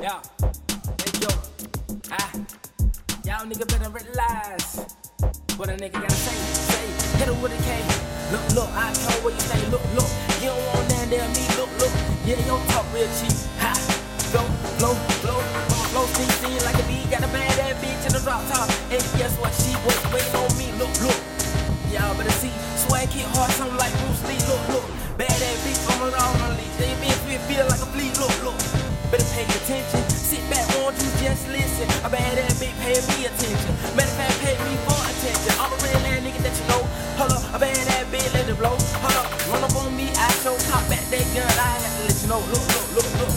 Yeah, hey yo, ah, y'all nigga better realize what a nigga gotta say. Say, hit him with a K. Look, look, I told what you say. Look, look, you don't want that damn me. Look, look, yeah, yo talk real cheap. Ha, go, blow, blow, blow, see, steam like a bee. Got a bad ass bitch in the drop top, and guess what? She was waiting on me. Look, look, y'all better see. Swag hit hard, something like listen? A bad ass bitch pay me attention. Matter of fact, pay me for attention. I'm a real ass nigga that you know. Hold up, a bad ass bitch let it blow. Hold up, run up on me, I show top back that gun. I have to let you know. Look, look, look, look.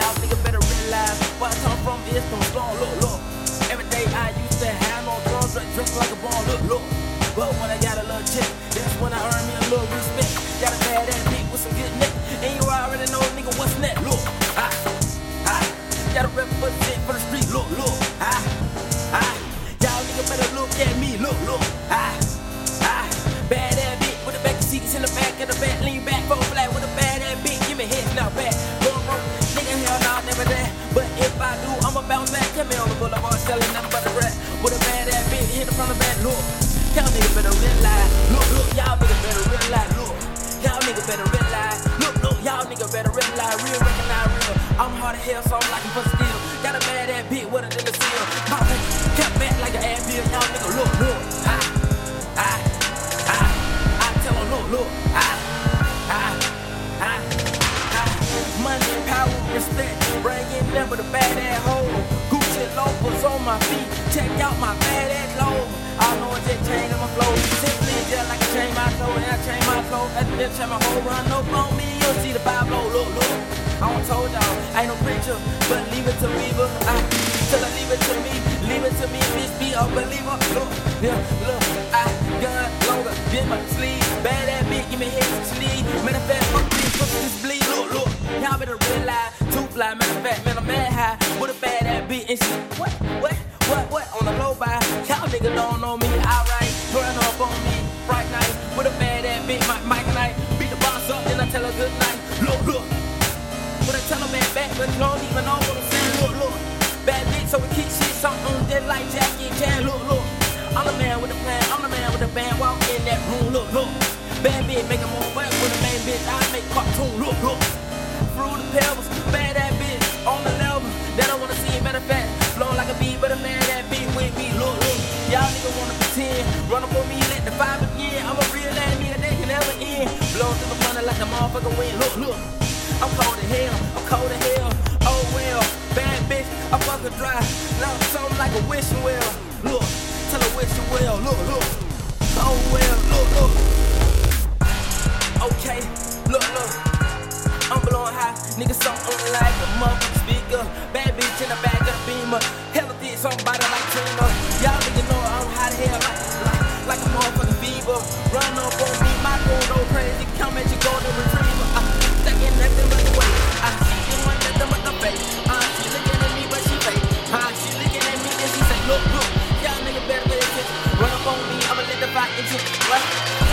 Y'all nigga better realize where I come from is from strong. Look, look. Every day I used to have no drugs, drink like a ball. Look, look. But when I got a little check, bitch. Now back, broke, nigga hell nah, never that. But if I do, I'ma bounce back. Come here on the boulevard, selling nothing but a rat with a bad ass bitch hit it from the back. Look, y'all nigga better realize. Look, look, y'all nigga better realize. Look, y'all nigga better realize. Look, look, y'all nigga better realize. Real recognize real. I'm hard as hell, so I'm like for steel. Got a bad ass bitch with a the seal. Pop kept back like an ass bill. Y'all nigga look, look, check out my bad ass low. I know it's just changing my flow. Simply just like I change my flow, and I change my flow. At the change my whole run, no on me, you'll see the blow. Look, look. I don't told y'all, I ain't no preacher, but leave it to Beaver. I, till I leave it to me, leave it to me, bitch, be a believer. Look, yeah, look, I got longer, been my sleeve. Bad ass bitch, give me head to sleeve. Matter of fact, fuck this, fuck this bleed. Look, look, y'all better realize, two fly, matter of fact, man, I'm mad high. With a bad ass bitch, and she, what, what, what, what, on the low by. Y'all niggas don't know me, alright, turn up on me, bright night. With a bad ass bitch, Mike, Mike and I beat the boss up, then I tell her good night. Look, look. But I tell a man back, but you don't even know what I'm saying. Look, look. Bad bitch, so we keep shit something just like Jackie Chan. Look, look. I'm the man with the plan, I'm the man with the band. Walk in that room, look, look. Bad bitch, make a more fun with a main bitch. I make cartoon, look, look. Through the pebbles, Wanna pretend, run up on me, let the five again. I'm a real ass nigga, they can never end. Blow through the money like a motherfucker wind. Look, look. I'm cold as hell, I'm cold as hell. Oh well, bad bitch, I fuck her dry. Now something like a wishing well. Look, tell her wishing well. Look, look. Oh well, look, look. Okay, look, look. I'm blowing high, nigga, something like a motherfucking speaker. Bad bitch in the back of the beamer. Hella did somebody like Trina. Y'all niggas know hell, like, like, like a motherfucking fever. Run up on me, my gun go crazy. Come at your golden retriever. Uh, thinking nothing but the way. I see you want nothing but the face. Uh, she looking at me, but she fake. Uh, she looking at me, then she say, look, look. Y'all niggas better pay attention. Run up on me, I'ma let the fight into what?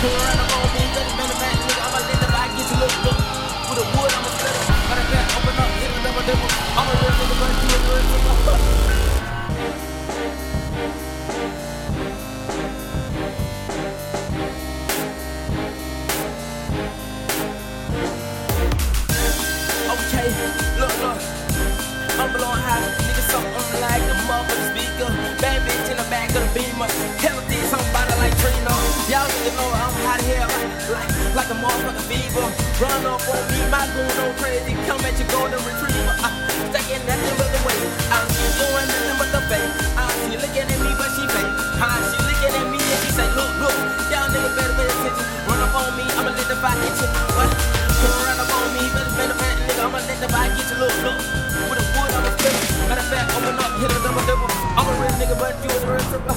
Run up on me, nigga, something like a motherfucking speaker. Bad bitch in the back of the beamer. Did somebody like Trina. Y'all niggas know I'm hot here, like, like, a motherfucking fever. Run up on me, my goon go crazy. Come at your golden retriever. Uh, taking nothing but the way. I see you doing nothing but the face. I see you looking at me, but she fake. Uh, she looking at me and she say, look, look. Y'all niggas better pay attention. Run up on me, I'ma let the fire hit you. nigga, but you from